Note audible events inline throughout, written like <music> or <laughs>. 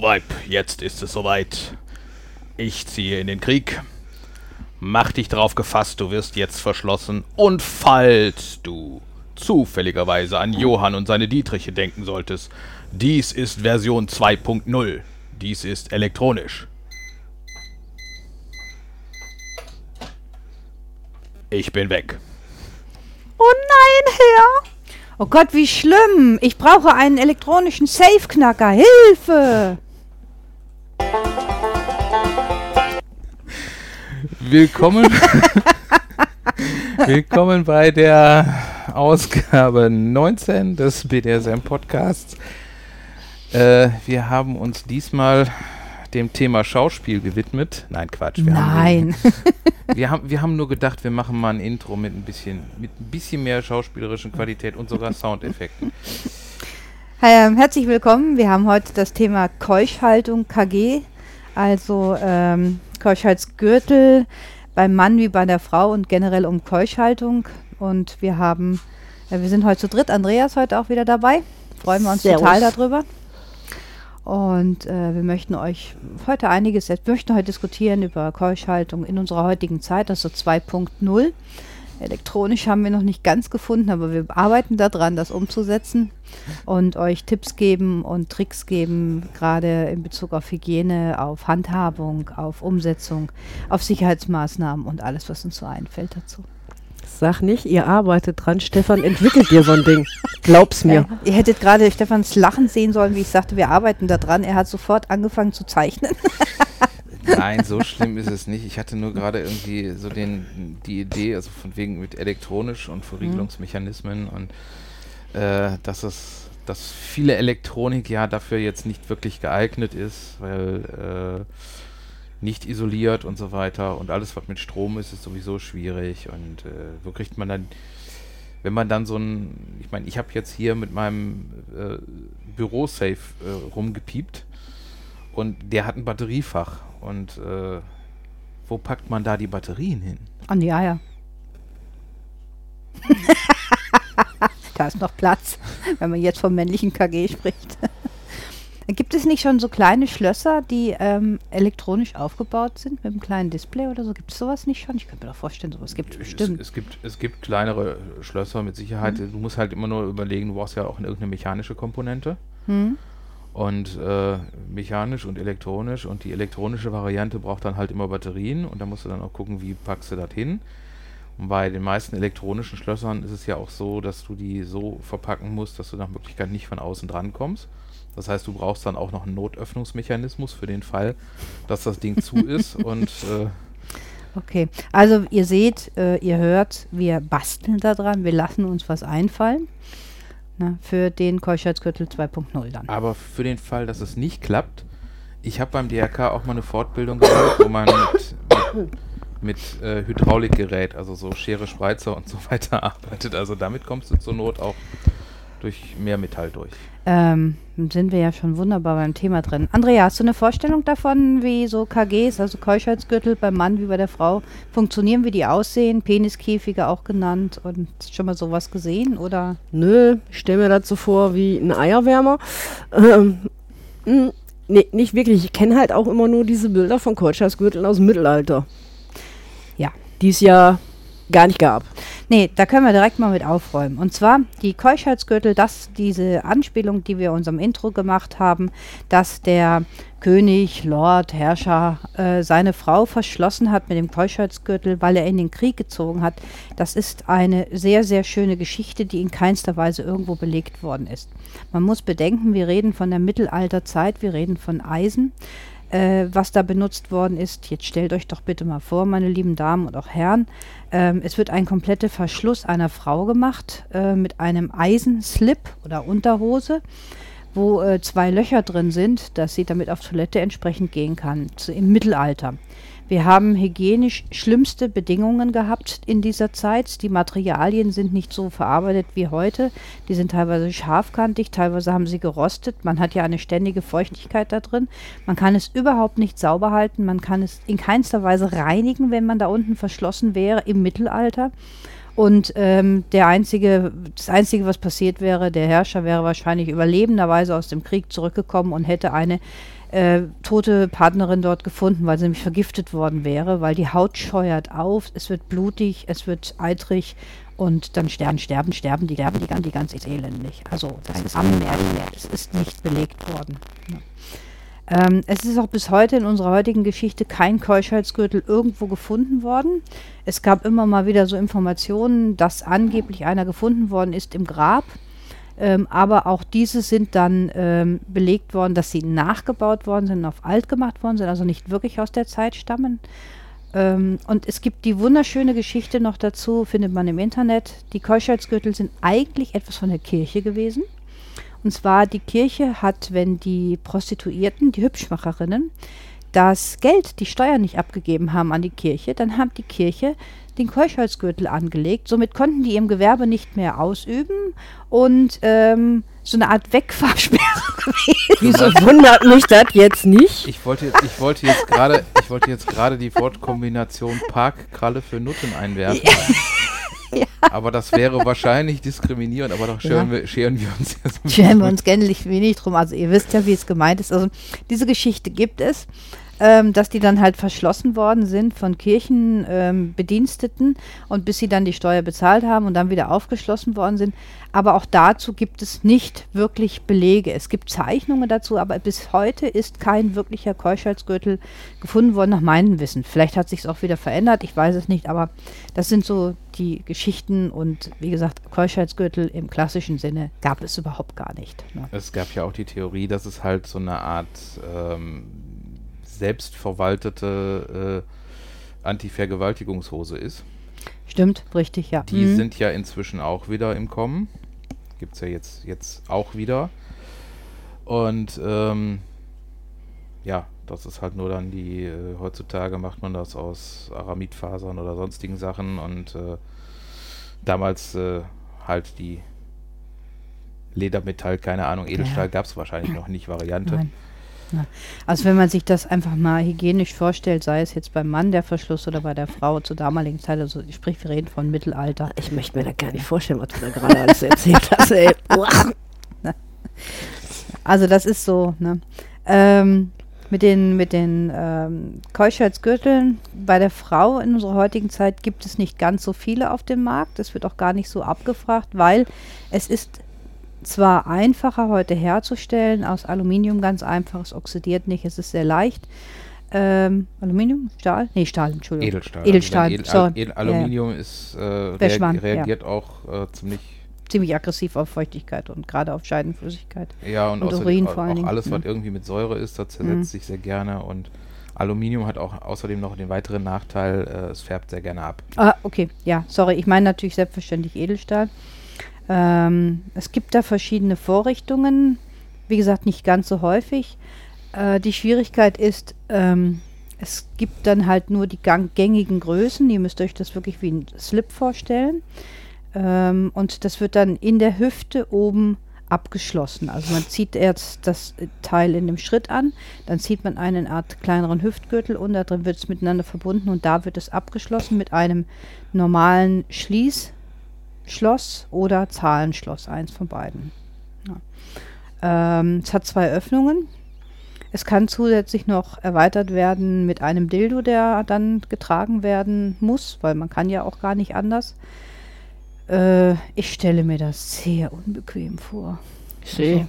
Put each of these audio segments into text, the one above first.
So, Weib, jetzt ist es soweit. Ich ziehe in den Krieg. Mach dich drauf gefasst, du wirst jetzt verschlossen. Und falls du zufälligerweise an Johann und seine Dietriche denken solltest, dies ist Version 2.0. Dies ist elektronisch. Ich bin weg. Oh nein, Herr! Oh Gott, wie schlimm! Ich brauche einen elektronischen Safe-Knacker. Hilfe! Willkommen. Willkommen bei der Ausgabe 19 des BDSM Podcasts. Äh, wir haben uns diesmal dem Thema Schauspiel gewidmet. Nein, Quatsch. Wir Nein. Haben, wir, haben, wir haben nur gedacht, wir machen mal ein Intro mit ein bisschen, mit ein bisschen mehr schauspielerischen Qualität und sogar Soundeffekten. Ähm, herzlich willkommen. Wir haben heute das Thema Keuschhaltung KG, also ähm, Keuschhaltsgürtel beim Mann wie bei der Frau und generell um Keuschhaltung. Und wir haben, äh, wir sind heute zu dritt. Andreas heute auch wieder dabei. Freuen wir uns Servus. total darüber. Und äh, wir möchten euch heute einiges, wir möchten heute diskutieren über Keuschhaltung in unserer heutigen Zeit, also 2.0. Elektronisch haben wir noch nicht ganz gefunden, aber wir arbeiten daran, das umzusetzen und euch Tipps geben und Tricks geben, gerade in Bezug auf Hygiene, auf Handhabung, auf Umsetzung, auf Sicherheitsmaßnahmen und alles, was uns so einfällt dazu. Sag nicht, ihr arbeitet dran. Stefan entwickelt dir so ein Ding. Glaub's mir. Ja, ihr hättet gerade Stefans Lachen sehen sollen, wie ich sagte, wir arbeiten daran. Er hat sofort angefangen zu zeichnen. <laughs> Nein, so schlimm ist es nicht. Ich hatte nur gerade irgendwie so den, die Idee, also von wegen mit elektronisch und Verriegelungsmechanismen und äh, dass es, dass viele Elektronik ja dafür jetzt nicht wirklich geeignet ist, weil äh, nicht isoliert und so weiter. Und alles, was mit Strom ist, ist sowieso schwierig. Und äh, wo kriegt man dann, wenn man dann so ein, ich meine, ich habe jetzt hier mit meinem äh, Bürosafe äh, rumgepiept und der hat ein Batteriefach und äh, wo packt man da die Batterien hin? An die Eier. <laughs> da ist noch Platz, wenn man jetzt vom männlichen KG spricht. <laughs> Gibt es nicht schon so kleine Schlösser, die ähm, elektronisch aufgebaut sind mit einem kleinen Display oder so? Gibt es sowas nicht schon? Ich könnte mir doch vorstellen, sowas gibt es bestimmt. Es, gibt, es gibt kleinere Schlösser mit Sicherheit. Du musst halt immer nur überlegen, du brauchst ja auch irgendeine mechanische Komponente. Hm? Und äh, mechanisch und elektronisch. Und die elektronische Variante braucht dann halt immer Batterien. Und da musst du dann auch gucken, wie packst du das hin. Und bei den meisten elektronischen Schlössern ist es ja auch so, dass du die so verpacken musst, dass du nach Möglichkeit nicht von außen dran kommst. Das heißt, du brauchst dann auch noch einen Notöffnungsmechanismus für den Fall, dass das Ding zu <laughs> ist. Und äh, Okay, also ihr seht, äh, ihr hört, wir basteln daran, wir lassen uns was einfallen na, für den Keuschheitsgürtel 2.0 dann. Aber für den Fall, dass es nicht klappt, ich habe beim DRK auch mal eine Fortbildung gemacht, wo man mit, mit, mit äh, Hydraulikgerät, also so Schere, Spreizer und so weiter <laughs> arbeitet. Also damit kommst du zur Not auch durch mehr Metall durch. Ähm, sind wir ja schon wunderbar beim Thema drin. Andrea, hast du eine Vorstellung davon, wie so KGs, also Keuschheitsgürtel beim Mann wie bei der Frau, funktionieren, wie die aussehen? Peniskäfige auch genannt und schon mal sowas gesehen oder? Nö, ich stell mir das so vor wie ein Eierwärmer. Ähm, mh, nee, nicht wirklich. Ich kenne halt auch immer nur diese Bilder von Keuschheitsgürteln aus dem Mittelalter. Ja. Die es ja gar nicht gab. Nee, da können wir direkt mal mit aufräumen. Und zwar die Keuschheitsgürtel, das diese Anspielung, die wir in unserem Intro gemacht haben, dass der König, Lord, Herrscher äh, seine Frau verschlossen hat mit dem Keuschheitsgürtel, weil er in den Krieg gezogen hat. Das ist eine sehr, sehr schöne Geschichte, die in keinster Weise irgendwo belegt worden ist. Man muss bedenken, wir reden von der Mittelalterzeit, wir reden von Eisen äh, was da benutzt worden ist. Jetzt stellt euch doch bitte mal vor, meine lieben Damen und auch Herren, ähm, es wird ein kompletter Verschluss einer Frau gemacht äh, mit einem Eisenslip oder Unterhose, wo äh, zwei Löcher drin sind, dass sie damit auf Toilette entsprechend gehen kann, zu, im Mittelalter. Wir haben hygienisch schlimmste Bedingungen gehabt in dieser Zeit. Die Materialien sind nicht so verarbeitet wie heute. Die sind teilweise scharfkantig, teilweise haben sie gerostet. Man hat ja eine ständige Feuchtigkeit da drin. Man kann es überhaupt nicht sauber halten. Man kann es in keinster Weise reinigen, wenn man da unten verschlossen wäre im Mittelalter. Und ähm, der einzige, das Einzige, was passiert wäre, der Herrscher wäre wahrscheinlich überlebenderweise aus dem Krieg zurückgekommen und hätte eine äh, tote Partnerin dort gefunden, weil sie nämlich vergiftet worden wäre, weil die Haut scheuert auf, es wird blutig, es wird eitrig und dann sterben, sterben, sterben die, sterben die, die ganz elendig. Also das ist, das ist nicht belegt worden. Ja. Ähm, es ist auch bis heute in unserer heutigen Geschichte kein Keuschheitsgürtel irgendwo gefunden worden. Es gab immer mal wieder so Informationen, dass angeblich einer gefunden worden ist im Grab. Ähm, aber auch diese sind dann ähm, belegt worden, dass sie nachgebaut worden sind, auf alt gemacht worden sind, also nicht wirklich aus der Zeit stammen. Ähm, und es gibt die wunderschöne Geschichte noch dazu, findet man im Internet. Die Keuschheitsgürtel sind eigentlich etwas von der Kirche gewesen. Und zwar die Kirche hat, wenn die Prostituierten, die Hübschmacherinnen, das Geld, die Steuern nicht abgegeben haben an die Kirche, dann hat die Kirche den Keuschholzgürtel angelegt. Somit konnten die ihrem Gewerbe nicht mehr ausüben und ähm, so eine Art Wegfahrsperre <laughs> Wieso wundert mich das jetzt nicht? Ich wollte jetzt, ich wollte jetzt gerade, ich wollte jetzt gerade die Wortkombination Parkkralle für Nutten einwerfen. Ja. <laughs> Aber das wäre wahrscheinlich diskriminierend, aber doch scheren, ja. wir, scheren wir uns ja so Scheren wir uns gänzlich wenig drum. Also ihr wisst ja, wie es gemeint ist. Also diese Geschichte gibt es ähm, dass die dann halt verschlossen worden sind von Kirchenbediensteten ähm, und bis sie dann die Steuer bezahlt haben und dann wieder aufgeschlossen worden sind. Aber auch dazu gibt es nicht wirklich Belege. Es gibt Zeichnungen dazu, aber bis heute ist kein wirklicher Keuschheitsgürtel gefunden worden, nach meinem Wissen. Vielleicht hat sich es auch wieder verändert, ich weiß es nicht, aber das sind so die Geschichten und wie gesagt, Keuschheitsgürtel im klassischen Sinne gab es überhaupt gar nicht. Ne? Es gab ja auch die Theorie, dass es halt so eine Art ähm, selbstverwaltete äh, Anti-Vergewaltigungshose ist. Stimmt, richtig, ja. Die mhm. sind ja inzwischen auch wieder im Kommen. Gibt es ja jetzt, jetzt auch wieder. Und ähm, ja, das ist halt nur dann die, äh, heutzutage macht man das aus Aramidfasern oder sonstigen Sachen und äh, damals äh, halt die Ledermetall, keine Ahnung, Edelstahl ja. gab es wahrscheinlich noch nicht Variante. Nein. Ja. Also wenn man sich das einfach mal hygienisch vorstellt, sei es jetzt beim Mann der Verschluss oder bei der Frau zur damaligen Zeit, also sprich, wir reden von Mittelalter. Ich möchte mir da gar nicht vorstellen, was du da gerade alles erzählt hast, ey. <laughs> Also das ist so, ne? Ähm, mit den, mit den ähm, Keuschheitsgürteln bei der Frau in unserer heutigen Zeit gibt es nicht ganz so viele auf dem Markt. Das wird auch gar nicht so abgefragt, weil es ist zwar einfacher heute herzustellen, aus Aluminium ganz einfach, es oxidiert nicht, es ist sehr leicht. Ähm, Aluminium? Stahl? Nee, Stahl, Entschuldigung. Edelstahl. Edelstahl, also Edel. Edel, Aluminium ja. ist, äh, reag reagiert ja. auch äh, ziemlich ziemlich aggressiv auf Feuchtigkeit und gerade auf Scheidenflüssigkeit. Ja, und, und vor allen Dingen. alles, was mhm. irgendwie mit Säure ist, das zersetzt mhm. sich sehr gerne und Aluminium hat auch außerdem noch den weiteren Nachteil, äh, es färbt sehr gerne ab. Ah, okay, ja, sorry, ich meine natürlich selbstverständlich Edelstahl. Ähm, es gibt da verschiedene Vorrichtungen, wie gesagt, nicht ganz so häufig. Äh, die Schwierigkeit ist, ähm, es gibt dann halt nur die gängigen Größen. Ihr müsst euch das wirklich wie ein Slip vorstellen. Ähm, und das wird dann in der Hüfte oben abgeschlossen. Also man zieht erst das Teil in dem Schritt an, dann zieht man einen Art kleineren Hüftgürtel und da drin wird es miteinander verbunden und da wird es abgeschlossen mit einem normalen Schließ. Schloss oder Zahlenschloss, eins von beiden. Ja. Ähm, es hat zwei Öffnungen. Es kann zusätzlich noch erweitert werden mit einem Dildo, der dann getragen werden muss, weil man kann ja auch gar nicht anders. Äh, ich stelle mir das sehr unbequem vor. Also,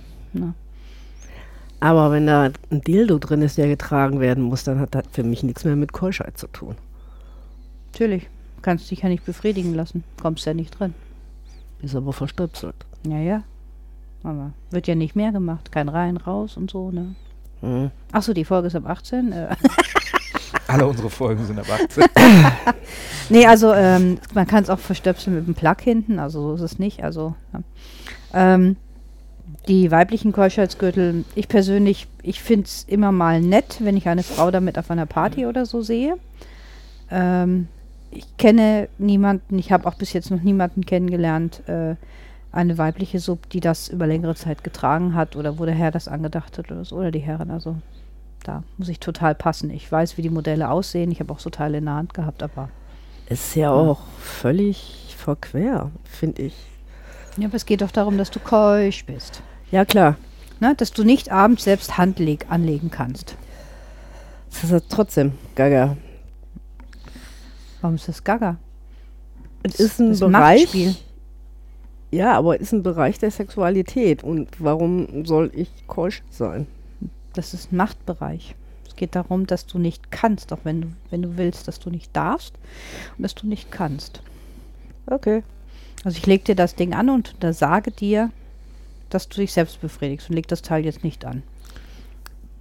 Aber wenn da ein Dildo drin ist, der getragen werden muss, dann hat das für mich nichts mehr mit Keuschheit zu tun. Natürlich. Kannst dich ja nicht befriedigen lassen. Kommst ja nicht drin. Ist aber verstöpselt. Ja, ja. Aber wird ja nicht mehr gemacht. Kein rein, raus und so, ne? Mhm. Achso, die Folge ist ab 18. Äh. <laughs> Alle unsere Folgen sind ab 18. <laughs> nee, also ähm, man kann es auch verstöpseln mit dem Plug hinten, also so ist es nicht. Also ja. ähm, die weiblichen Keuschheitsgürtel, ich persönlich, ich finde es immer mal nett, wenn ich eine Frau damit auf einer Party oder so sehe. Ähm, ich kenne niemanden, ich habe auch bis jetzt noch niemanden kennengelernt, äh, eine weibliche Sub, die das über längere Zeit getragen hat oder wo der Herr das angedacht hat oder so, oder die Herren. Also da muss ich total passen. Ich weiß, wie die Modelle aussehen. Ich habe auch so Teile in der Hand gehabt, aber. Ist ja, ja. auch völlig verquer, finde ich. Ja, aber es geht doch darum, dass du keusch bist. Ja, klar. Ne? Dass du nicht abends selbst Hand leg anlegen kannst. Das ist ja trotzdem gaga. Warum ist das Gaga? Es ist ein Das ist ein Bereich. Machtspiel. Ja, aber es ist ein Bereich der Sexualität. Und warum soll ich keusch sein? Das ist ein Machtbereich. Es geht darum, dass du nicht kannst, auch wenn du, wenn du willst, dass du nicht darfst und dass du nicht kannst. Okay. Also ich leg dir das Ding an und da sage dir, dass du dich selbst befriedigst und leg das Teil jetzt nicht an.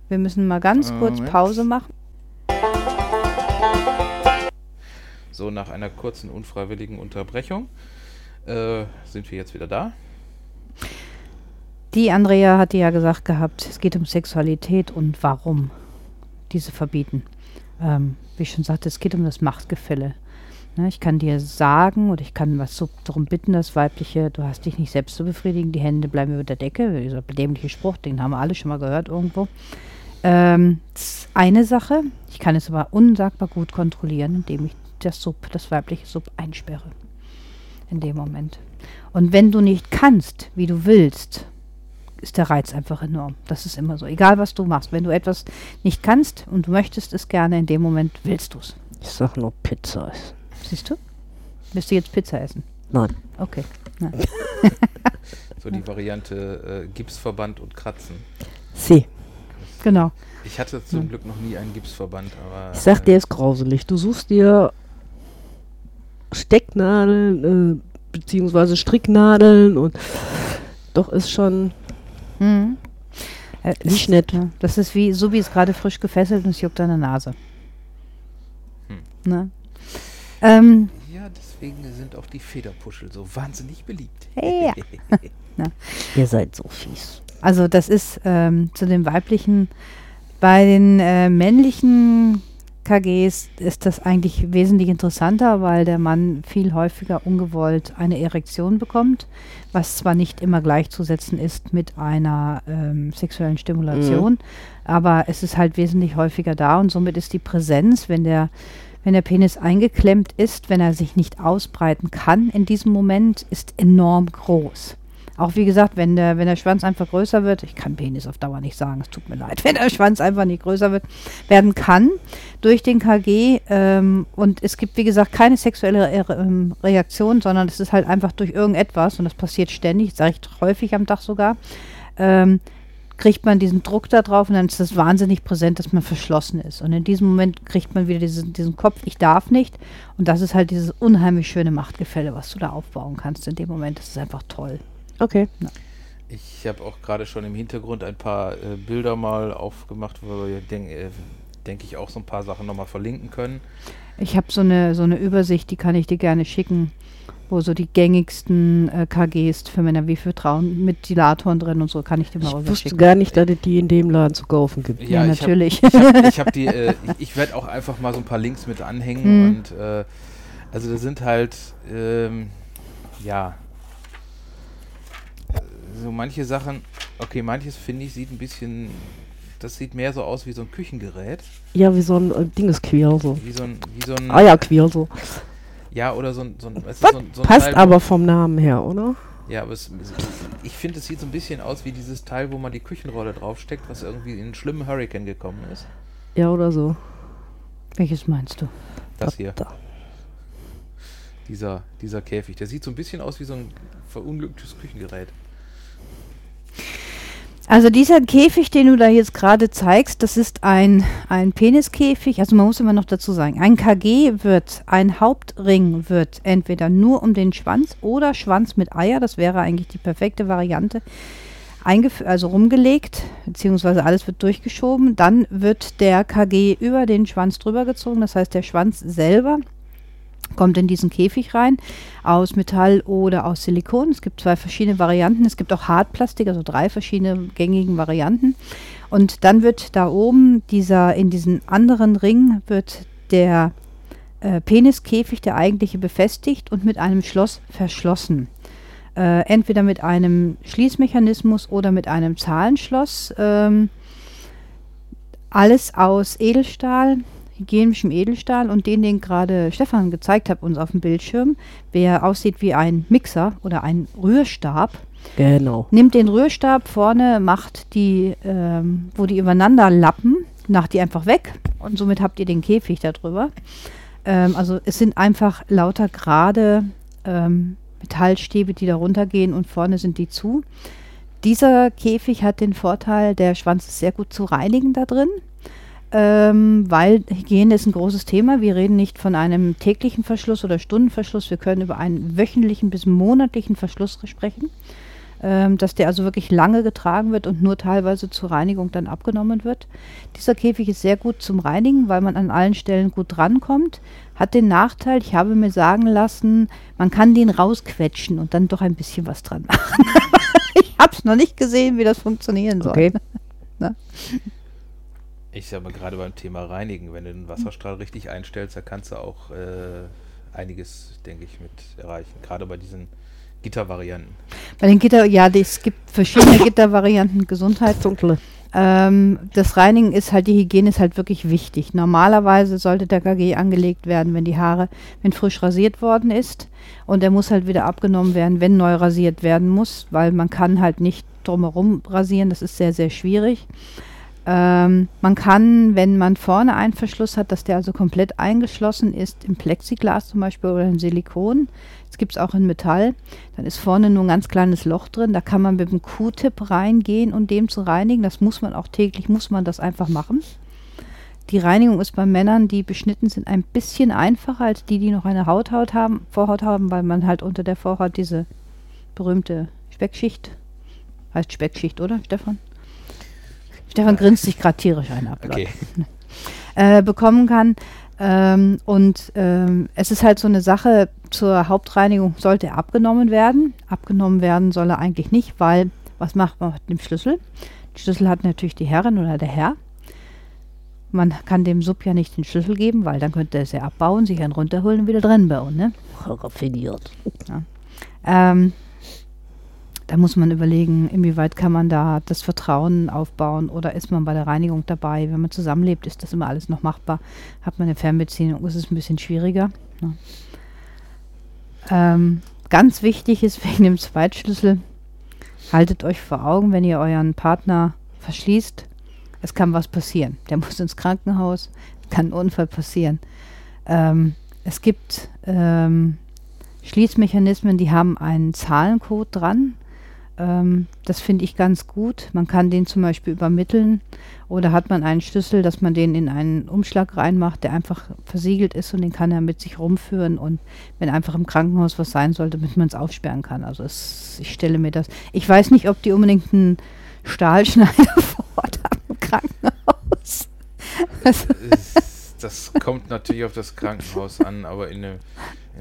Wir müssen mal ganz kurz Moment. Pause machen. So, nach einer kurzen unfreiwilligen Unterbrechung äh, sind wir jetzt wieder da. Die Andrea hatte ja gesagt gehabt, es geht um Sexualität und warum diese verbieten. Ähm, wie ich schon sagte, es geht um das Machtgefälle. Ne, ich kann dir sagen oder ich kann was so darum bitten, das Weibliche, du hast dich nicht selbst zu befriedigen, die Hände bleiben über der Decke. Dieser dämliche Spruch, den haben wir alle schon mal gehört irgendwo. Ähm, das ist eine Sache. Ich kann es aber unsagbar gut kontrollieren, indem ich das Sub, das weibliche Sub einsperre. In dem Moment. Und wenn du nicht kannst, wie du willst, ist der Reiz einfach enorm. Das ist immer so. Egal was du machst. Wenn du etwas nicht kannst und du möchtest es gerne, in dem Moment willst du es. Ich sag nur Pizza. ist- Siehst du? Willst du jetzt Pizza essen? Nein. Okay. Nein. <laughs> So die Variante äh, Gipsverband und Kratzen. Sie. Genau. Ich hatte zum Glück noch nie einen Gipsverband, aber. Ich sag, äh, der ist grauselig. Du suchst dir Stecknadeln, äh, beziehungsweise Stricknadeln und doch ist schon Mhm. Äh, Nicht ist- nett. Ja, das ist wie, so wie es gerade frisch gefesselt und es juckt an der Nase. Hm. Ne? Ähm, Ja, deswegen sind auch die Federpuschel so wahnsinnig beliebt. Ja. <laughs> Ihr seid so fies. Also das ist ähm, zu den weiblichen, bei den äh, männlichen KGs ist das eigentlich wesentlich interessanter, weil der Mann viel häufiger ungewollt eine Erektion bekommt, was zwar nicht immer gleichzusetzen ist mit einer ähm, sexuellen Stimulation, aber es ist halt wesentlich häufiger da und somit ist die Präsenz, wenn der wenn der Penis eingeklemmt ist, wenn er sich nicht ausbreiten kann in diesem Moment, ist enorm groß. Auch wie gesagt, wenn der, wenn der Schwanz einfach größer wird, ich kann Penis auf Dauer nicht sagen, es tut mir leid, <laughs> wenn der Schwanz einfach nicht größer wird, werden kann durch den KG ähm, und es gibt, wie gesagt, keine sexuelle Re ähm, Reaktion, sondern es ist halt einfach durch irgendetwas und das passiert ständig, sage ich häufig am Tag sogar, ähm, kriegt man diesen Druck da drauf und dann ist das wahnsinnig präsent, dass man verschlossen ist. Und in diesem Moment kriegt man wieder diesen, diesen Kopf, ich darf nicht. Und das ist halt dieses unheimlich schöne Machtgefälle, was du da aufbauen kannst in dem Moment. Das ist einfach toll. Okay. Ich habe auch gerade schon im Hintergrund ein paar äh, Bilder mal aufgemacht, wo wir, denke äh, denk ich, auch so ein paar Sachen nochmal verlinken können. Ich habe so eine, so eine Übersicht, die kann ich dir gerne schicken, wo so die gängigsten äh, KGs für Männer wie für Frauen mit Dilatoren drin und so kann ich dir mal Ich wusste gar nicht, dass es die in dem Laden zu kaufen gibt. Ja, ich hab- natürlich. Ich habe ich hab die, <laughs> äh, ich, ich werde auch einfach mal so ein paar Links mit anhängen Mhm. und äh, also da sind halt, ähm, ja, so manche Sachen, okay, manches finde ich sieht ein bisschen, das sieht mehr so aus wie so ein Küchengerät, Ja, wie so ein äh, Dingesqueer so. wie so ein, wie so ein, Eierqueer so. ja, oder so ein, so ein, weißt du, Was? so ein, so ein Passt Teil, aber vom Namen her, oder? Ja, aber es, ich finde, es sieht so ein bisschen aus wie dieses Teil, wo man die Küchenrolle draufsteckt, was irgendwie in einen schlimmen Hurricane gekommen ist. Ja, oder so. Welches meinst du? Das hier, Da. dieser, dieser Käfig. Der sieht so ein bisschen aus wie so ein verunglücktes Küchengerät. Also dieser Käfig, den du da jetzt gerade zeigst, das ist ein, ein Peniskäfig. Also man muss immer noch dazu sagen, ein KG wird, ein Hauptring wird entweder nur um den Schwanz oder Schwanz mit Eier, das wäre eigentlich die perfekte Variante, also rumgelegt, beziehungsweise alles wird durchgeschoben. Dann wird der KG über den Schwanz drüber gezogen, das heißt der Schwanz selber kommt in diesen Käfig rein, aus Metall oder aus Silikon. Es gibt zwei verschiedene Varianten. Es gibt auch Hartplastik, also drei verschiedene gängigen Varianten. Und dann wird da oben dieser, in diesen anderen Ring wird der äh, Peniskäfig, der eigentliche, befestigt und mit einem Schloss verschlossen. Äh, entweder mit einem Schließmechanismus oder mit einem Zahlenschloss. Ähm, alles aus Edelstahl. Hygienischem Edelstahl und den, den gerade Stefan gezeigt hat uns auf dem Bildschirm, der aussieht wie ein Mixer oder ein Rührstab, Genau. nimmt den Rührstab vorne, macht die, ähm, wo die übereinander lappen, macht die einfach weg und somit habt ihr den Käfig darüber. Ähm, also es sind einfach lauter gerade ähm, Metallstäbe, die da runtergehen und vorne sind die zu. Dieser Käfig hat den Vorteil, der Schwanz ist sehr gut zu reinigen da drin, ähm, weil Hygiene ist ein großes Thema. Wir reden nicht von einem täglichen Verschluss oder Stundenverschluss, wir können über einen wöchentlichen bis monatlichen Verschluss sprechen ähm, dass der also wirklich lange getragen wird und nur teilweise zur Reinigung dann abgenommen wird. Dieser Käfig ist sehr gut zum Reinigen, weil man an allen Stellen gut drankommt. Hat den Nachteil, ich habe mir sagen lassen, man kann den rausquetschen und dann doch ein bisschen was dran machen. <laughs> ich habe es noch nicht gesehen, wie das funktionieren soll. Okay. <laughs> Ich sag mal gerade beim Thema Reinigen, wenn du den Wasserstrahl richtig einstellst, da kannst du auch äh, einiges, denke ich, mit erreichen. Gerade bei diesen Gittervarianten. Bei den Gitter, ja, es gibt verschiedene <laughs> Gittervarianten, Gesundheit. Dunkle. Ähm, das Reinigen ist halt, die Hygiene ist halt wirklich wichtig. Normalerweise sollte der KG angelegt werden, wenn die Haare, wenn frisch rasiert worden ist. Und der muss halt wieder abgenommen werden, wenn neu rasiert werden muss, weil man kann halt nicht drumherum rasieren. Das ist sehr, sehr schwierig. Ähm, man kann, wenn man vorne einen Verschluss hat, dass der also komplett eingeschlossen ist, im Plexiglas zum Beispiel oder im Silikon. Das gibt es auch in Metall. Dann ist vorne nur ein ganz kleines Loch drin. Da kann man mit dem Q-Tip reingehen und dem zu reinigen. Das muss man auch täglich, muss man das einfach machen. Die Reinigung ist bei Männern, die beschnitten sind, ein bisschen einfacher als die, die noch eine Hauthaut haben, Vorhaut haben, weil man halt unter der Vorhaut diese berühmte Speckschicht, heißt Speckschicht, oder Stefan? Stefan grinst sich gerade tierisch ein ab. Okay. <laughs> äh, bekommen kann. Ähm, und ähm, es ist halt so eine Sache, zur Hauptreinigung sollte er abgenommen werden. Abgenommen werden soll er eigentlich nicht, weil was macht man mit dem Schlüssel? Den Schlüssel hat natürlich die Herrin oder der Herr. Man kann dem Sub ja nicht den Schlüssel geben, weil dann könnte er es ja abbauen, sich einen runterholen und wieder drin bauen. Ne? Raffiniert. Ähm, da muss man überlegen, inwieweit kann man da das Vertrauen aufbauen oder ist man bei der Reinigung dabei? Wenn man zusammenlebt, ist das immer alles noch machbar. Hat man eine Fernbeziehung, ist es ein bisschen schwieriger. Ne? Ähm, ganz wichtig ist <laughs> wegen dem Zweitschlüssel, haltet euch vor Augen, wenn ihr euren Partner verschließt, es kann was passieren. Der muss ins Krankenhaus, kann ein Unfall passieren. Ähm, es gibt ähm, Schließmechanismen, die haben einen Zahlencode dran. Ähm, das finde ich ganz gut. Man kann den zum Beispiel übermitteln oder hat man einen Schlüssel, dass man den in einen Umschlag reinmacht, der einfach versiegelt ist und den kann er mit sich rumführen und wenn einfach im Krankenhaus was sein sollte, damit man es aufsperren kann. Also es, ich stelle mir das. Ich weiß nicht, ob die unbedingt einen Stahlschneider vor Ort haben im Krankenhaus. Also, das kommt natürlich auf das Krankenhaus an, aber in eine,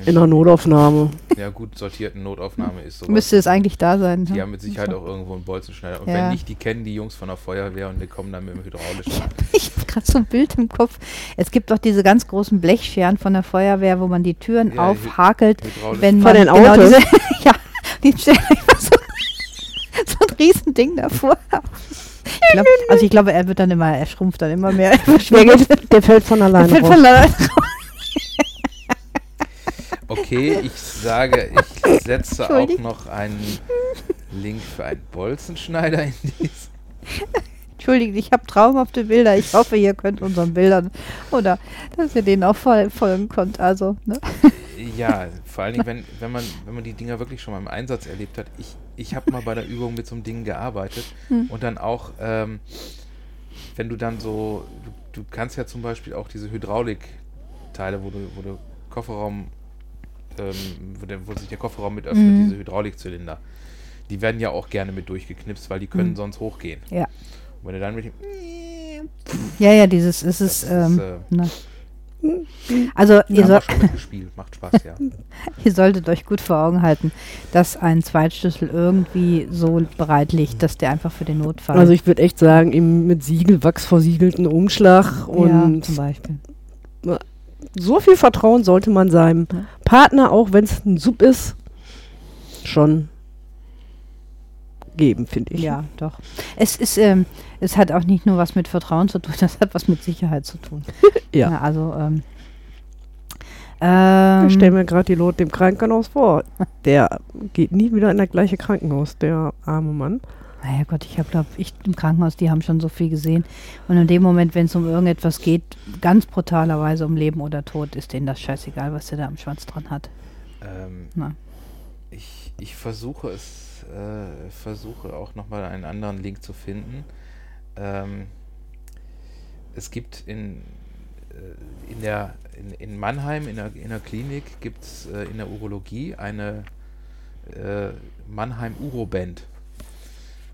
In einer Notaufnahme. ja gut sortierten Notaufnahme ist sowas. müsste es eigentlich da sein. Die ja. haben mit Sicherheit auch irgendwo einen Bolzenschneider. Und Ja. wenn nicht, die kennen die Jungs von der Feuerwehr und die kommen dann mit dem hydraulischen. Ich habe gerade so ein Bild im Kopf. Es gibt doch diese ganz großen Blechscheren von der Feuerwehr, wo man die Türen Ja, aufhakelt, wenn Von man den Autos? diese, <laughs> ja, die stellen immer so, so ein Riesending davor. Ich glaub, also ich glaube, er wird dann immer, er schrumpft dann immer mehr. <laughs> Er Der, geht, der fällt von alleine raus. von alleine. Okay, ich sage, ich setze auch Entschuldigung. noch einen Link für einen Bolzenschneider in dies. Entschuldigt, ich habe traumhafte Bilder. Ich hoffe, ihr könnt unseren Bildern oder dass ihr denen auch fol folgen könnt. Also, ne? Ja, vor allen Dingen, wenn, wenn, man, wenn man die Dinger wirklich schon mal im Einsatz erlebt hat. Ich, ich habe mal bei der Übung mit so einem Ding gearbeitet Hm. und dann auch, ähm, wenn du dann so, du, du kannst ja zum Beispiel auch diese Hydraulikteile, wo du, wo du Kofferraum, ähm, wo, der, wo sich der Kofferraum mit öffnet, Mhm. diese Hydraulikzylinder, die werden ja auch gerne mit durchgeknipst, weil die können Mhm. sonst hochgehen. Ja. Und wenn du dann mit dem Ja, ja, dieses, es Das ist, ähm, äh, ne. Also, ihr, macht Spaß, ja. <laughs> ihr solltet euch gut vor Augen halten, dass ein Zweitschlüssel irgendwie so bereit liegt, dass der einfach für den Notfall. Also ich würde echt sagen, im mit Siegelwachs versiegelten Umschlag ja, und zum Beispiel. so viel Vertrauen sollte man seinem Ja. Partner, auch wenn es ein Sub ist, schon geben, finde ich. Ja, doch. Es ist, ähm, es hat auch nicht nur was mit Vertrauen zu tun, <laughs> das hat was mit Sicherheit zu tun. <laughs> Ja. also, ähm, Ich stelle ähm, mir gerade die Lot im Krankenhaus vor. Der geht nie wieder in das gleiche Krankenhaus, der arme Mann. naja Gott, ich habe, glaube ich, im Krankenhaus, die haben schon so viel gesehen. Und in dem Moment, wenn es um irgendetwas geht, ganz brutalerweise um Leben oder Tod, ist denen das scheißegal, was der da am Schwanz dran hat. Ähm, Na. ich, ich versuche es, äh, versuche auch nochmal einen anderen Link zu finden. Ähm, es gibt in, äh, in, der, in, in Mannheim, in der, in der Klinik, gibt es äh, in der Urologie eine äh, Mannheim Uroband,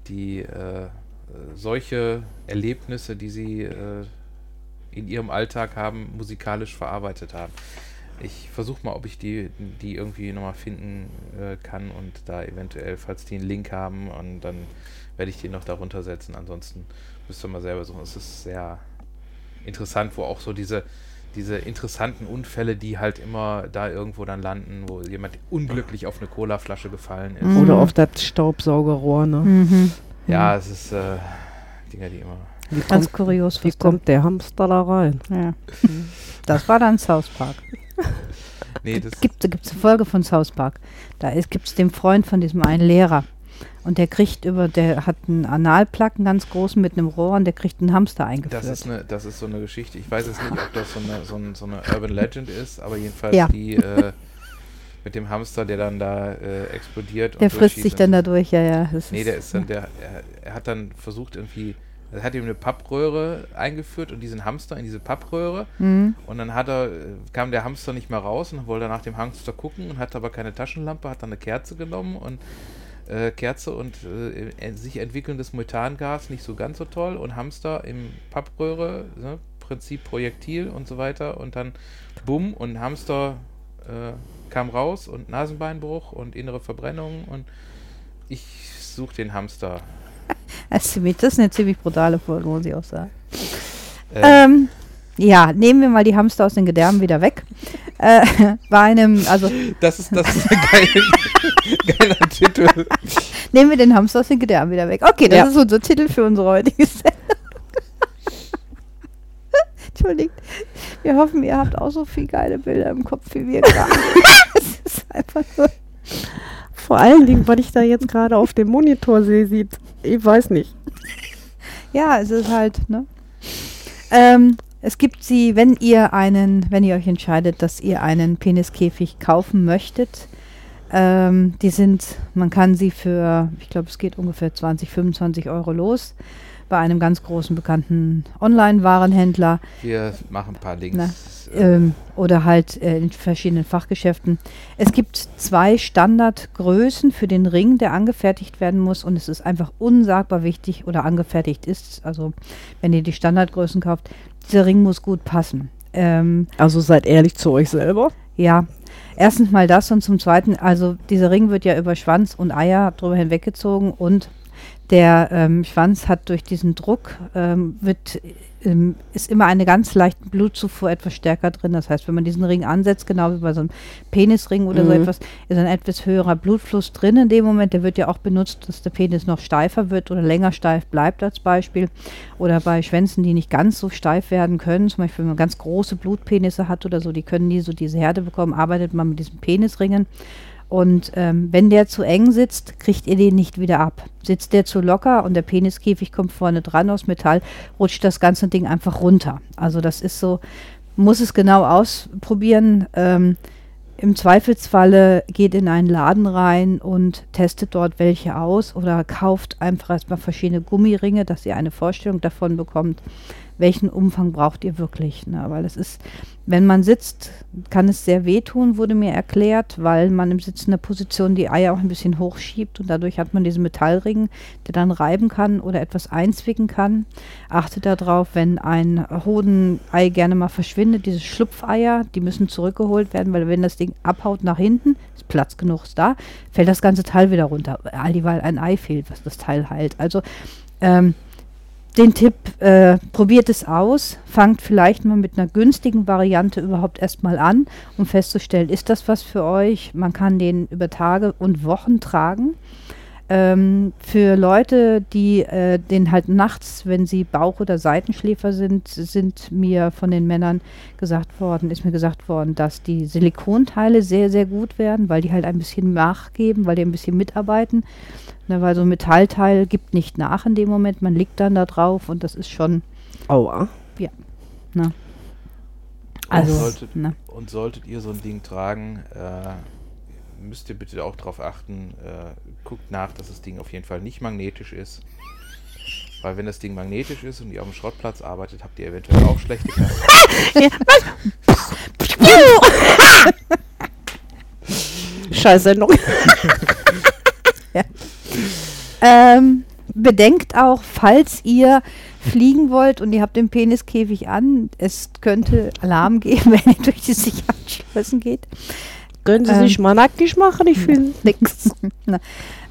die äh, solche Erlebnisse, die sie in ihrem Alltag haben, musikalisch verarbeitet haben. Ich versuche mal, ob ich die, die irgendwie nochmal finden äh, kann und da eventuell, falls die einen Link haben, und dann werde ich den noch darunter setzen. Ansonsten müsst ihr mal selber suchen. Es ist sehr interessant, wo auch so diese, diese interessanten Unfälle, die halt immer da irgendwo dann landen, wo jemand unglücklich auf eine Colaflasche gefallen ist. Mhm. Oder auf das Staubsaugerrohr, ne? Mhm. Ja, es ist äh, Dinger, die immer. Wie Ganz kommt, kurios. wie kommt der Hamster da rein? Ja. Das war dann South Park. Nee, das Gibt es eine Folge von South Park. Da gibt es den Freund von diesem einen Lehrer. Und der kriegt über, der hat einen Analplacken ganz großen mit einem Rohr und der kriegt einen Hamster eingeführt. Das ist, eine, das ist so eine Geschichte. Ich weiß jetzt nicht, ob das so eine, so ein, so eine Urban Legend ist, aber jedenfalls Ja. die äh, mit dem Hamster, der dann da äh, explodiert. der frisst sich dann dadurch, ja, ja. Das Nee, der ist dann, der, er, er hat dann versucht irgendwie, er hat ihm eine Pappröhre eingeführt und diesen Hamster in diese Pappröhre Mhm. und dann hat er, äh, kam der Hamster nicht mehr raus und wollte nach dem Hamster gucken und hat aber keine Taschenlampe, hat dann eine Kerze genommen und äh, Kerze und äh, sich entwickelndes Methangas nicht so ganz so toll und Hamster im Pappröhre, ne, Prinzip Projektil und so weiter und dann bumm und Hamster äh, kam raus und Nasenbeinbruch und innere Verbrennung und ich suche den Hamster. <laughs> Das ist eine ziemlich brutale Folge, muss ich auch sagen. Äh, Ähm, ja, nehmen wir mal die Hamster aus den Gedärmen wieder weg. Äh, <laughs> bei einem, also <laughs> das ist das ist ein geil, geiler Titel. nehmen wir den Hamster aus den Gedärmen wieder weg. Okay, das Ja. ist unser Titel für unsere heutige Sendung. Entschuldigt. Wir hoffen, ihr habt auch so viele geile Bilder im Kopf wie wir gerade. Es ist einfach nur. Vor allen Dingen, was ich da jetzt gerade auf dem Monitor sehe, sieht, ich weiß nicht. Ja, es ist halt, ne? Ähm, es gibt sie, wenn ihr einen, wenn ihr euch entscheidet, dass ihr einen Peniskäfig kaufen möchtet. Ähm, die sind, man kann sie für, ich glaube, es geht ungefähr 20, 25 Euro los bei einem ganz großen bekannten Online-Warenhändler. Wir machen ein paar Links. Na, äh, ähm, oder halt äh, in verschiedenen Fachgeschäften. Es gibt zwei Standardgrößen für den Ring, der angefertigt werden muss und es ist einfach unsagbar wichtig oder angefertigt ist. Also wenn ihr die Standardgrößen kauft, dieser Ring muss gut passen. Ähm, Also seid ehrlich zu euch selber. ja, erstens mal das und zum Zweiten, also dieser Ring wird ja über Schwanz und Eier drüber hinweggezogen und der ähm, Schwanz hat durch diesen Druck, ähm, wird, ähm, ist immer eine ganz leichte Blutzufuhr etwas stärker drin. Das heißt, wenn man diesen Ring ansetzt, genau wie bei so einem Penisring oder so Mhm. etwas, ist ein etwas höherer Blutfluss drin in dem Moment. Der wird ja auch benutzt, dass der Penis noch steifer wird oder länger steif bleibt als Beispiel. Oder bei Schwänzen, die nicht ganz so steif werden können, zum Beispiel wenn man ganz große Blutpenisse hat oder so, die können nie so diese Härte bekommen, arbeitet man mit diesen Penisringen. Und ähm, wenn der zu eng sitzt, kriegt ihr den nicht wieder ab. Sitzt der zu locker und der Peniskäfig kommt vorne dran aus Metall, rutscht das ganze Ding einfach runter. Also das ist so, muss es genau ausprobieren. Ähm, Im Zweifelsfalle geht in einen Laden rein und testet dort welche aus oder kauft einfach erstmal verschiedene Gummiringe, dass ihr eine Vorstellung davon bekommt, welchen Umfang braucht ihr wirklich. Ne? Weil es ist, wenn man sitzt, kann es sehr wehtun, wurde mir erklärt, weil man im Sitzen der Position die Eier auch ein bisschen hochschiebt und dadurch hat man diesen Metallring, der dann reiben kann oder etwas einzwicken kann. Achtet darauf, wenn ein Hodenei gerne mal verschwindet, diese Schlupfeier, die müssen zurückgeholt werden, weil wenn das Ding abhaut nach hinten, ist Platz genug ist da, fällt das ganze Teil wieder runter. All dieweil ein Ei fehlt, was das Teil heilt. Also ähm, den Tipp, äh, probiert es aus, fangt vielleicht mal mit einer günstigen Variante überhaupt erstmal an, um festzustellen, ist das was für euch? Man kann den über Tage und Wochen tragen. Ähm, für Leute, die äh, den halt nachts, wenn sie Bauch- oder Seitenschläfer sind, sind mir von den Männern gesagt worden, ist mir gesagt worden, dass die Silikonteile sehr, sehr gut werden, weil die halt ein bisschen nachgeben, weil die ein bisschen mitarbeiten. Ne, weil so ein Metallteil gibt nicht nach in dem Moment, man liegt dann da drauf und das ist schon, Aua. ne. Also, und, solltet, ne. und solltet ihr so ein Ding tragen, äh, müsst ihr bitte auch darauf achten, äh, guckt nach, dass das Ding auf jeden Fall nicht magnetisch ist. Weil wenn das Ding magnetisch ist und ihr auf dem Schrottplatz arbeitet, habt ihr eventuell auch schlechte. <laughs> Scheiß Sendung. <laughs> Ähm, bedenkt auch, falls ihr fliegen wollt und ihr habt den Peniskäfig an, es könnte Alarm geben, <laughs> wenn ihr durch die Sicherheitsschleusen geht. Können Sie Ähm. sich mal nackig machen? Ich finde. <laughs> <laughs> Na,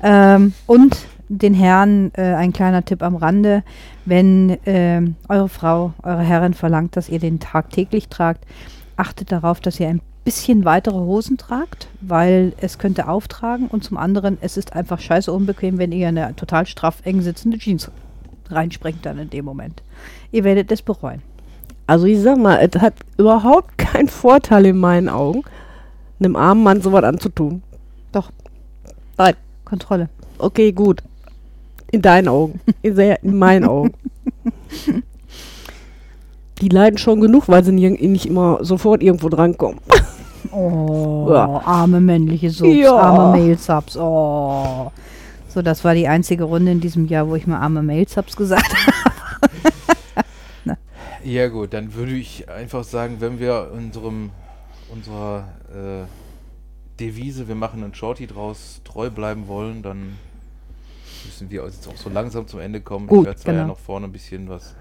ähm, und den Herren äh, ein kleiner Tipp am Rande, wenn ähm, eure Frau, eure Herrin verlangt, dass ihr den tagtäglich tragt, achtet darauf, dass ihr ein bisschen weitere Hosen tragt, weil es könnte auftragen und zum anderen, es ist einfach scheiße unbequem, wenn ihr eine total straff eng sitzende Jeans reinspringt dann in dem Moment. Ihr werdet es bereuen. Also ich sag mal, es hat überhaupt keinen Vorteil in meinen Augen, einem armen Mann sowas anzutun. Doch. Nein. Kontrolle. Okay, gut. In deinen Augen. In, sehr, in meinen Augen. <laughs> Die leiden schon genug, weil sie nicht immer sofort irgendwo drankommen. Oh, Ja. arme männliche Subs, Ja. arme Mail-Subs. Oh. So, das war die einzige Runde in diesem Jahr, wo ich mal arme Mail-Subs gesagt <laughs> habe. Ja gut, dann würde ich einfach sagen, wenn wir unserem unserer äh, Devise, wir machen einen Shorty draus, treu bleiben wollen, dann müssen wir jetzt auch so langsam zum Ende kommen. Gut, ich werde zwar ja genau. noch vorne ein bisschen was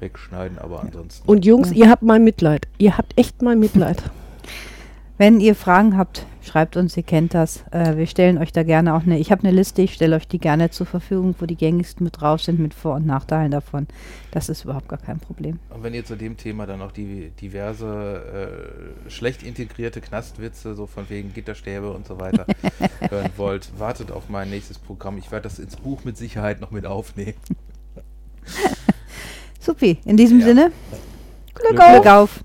wegschneiden, aber ansonsten. Und Jungs, Ja. ihr habt mein Mitleid. Ihr habt echt mein Mitleid. Wenn ihr Fragen habt, schreibt uns, ihr kennt das. Äh, wir stellen euch da gerne auch eine, ich habe eine Liste, ich stelle euch die gerne zur Verfügung, wo die gängigsten mit drauf sind, mit Vor- und Nachteilen davon. Das ist überhaupt gar kein Problem. Und wenn ihr zu dem Thema dann noch die diverse äh, schlecht integrierte Knastwitze, so von wegen Gitterstäbe und so weiter, <laughs> hören wollt, wartet auf mein nächstes Programm. Ich werde das ins Buch mit Sicherheit noch mit aufnehmen. <laughs> Supi, in diesem Ja. Sinne, Glück Glück auf!